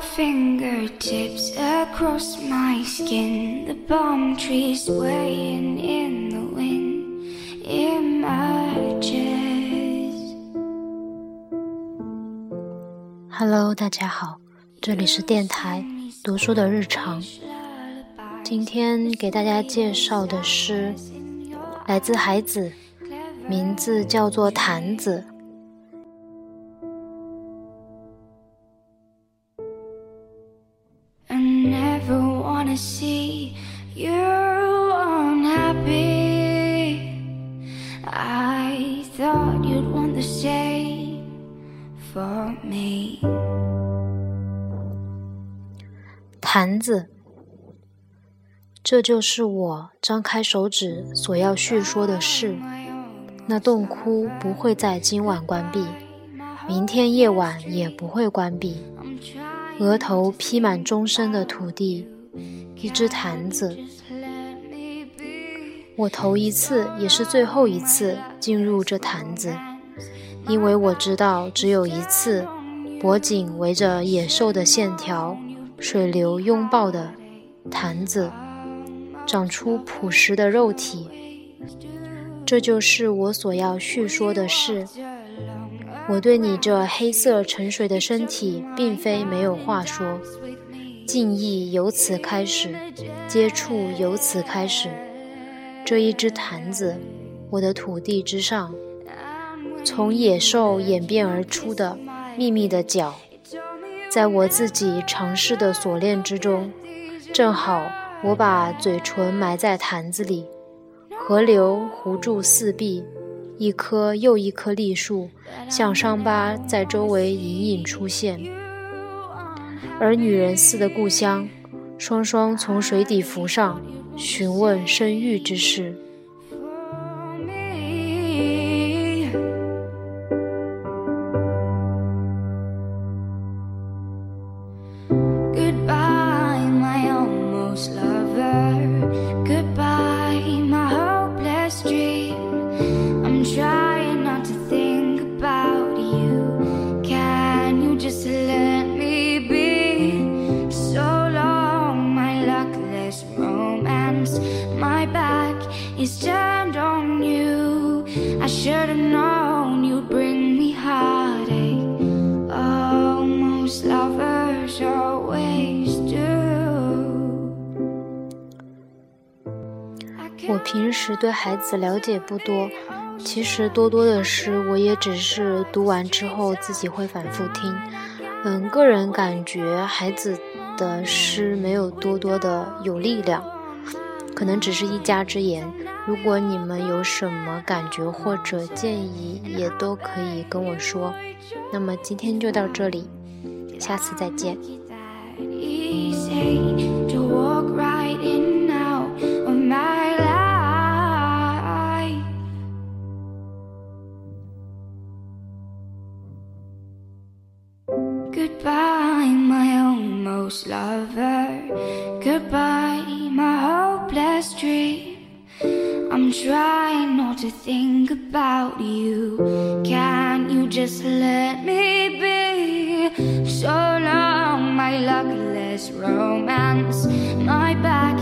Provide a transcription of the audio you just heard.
Fingertips across my skin, the palm trees swaying in the wind, images. Hello，大家好，这里是电台读书的日常。今天给大家介绍的诗来自海子，名字叫做坛子。Wanna see you unhappy. I thought you'd want the same for me. 坛子，这就是我张开手指所要叙说的事。那洞窟不会在今晚关闭，明天夜晚也不会关闭。额头披满终身的土地，一只坛子。我头一次也是最后一次进入这坛子，因为我知道只有一次，脖颈围着野兽的线条，水流拥抱的坛子，长出朴实的肉体。这就是我所要叙说的事。我对你这黑色沉水的身体，并非没有话说。敬意由此开始，接触由此开始。这一只坛子，我的土地之上，从野兽演变而出的秘密的脚，在我自己尝试的锁链之中，正好我把嘴唇埋在坛子里，河流糊住四壁。一棵又一棵栗树，像伤疤在周围隐隐出现，而女人似的故乡，双双从水底浮上，询问生育之事。我平时对孩子了解不多，其实多多的诗我也只是读完之后自己会反复听。嗯，个人感觉孩子的诗没有多多的有力量，可能只是一家之言。如果你们有什么感觉或者建议，也都可以跟我说。那么今天就到这里，下次再见。Goodbye, my almost lover. Goodbye, I'm trying not to think about you. Can you just let me be? So long, my luckless romance. My back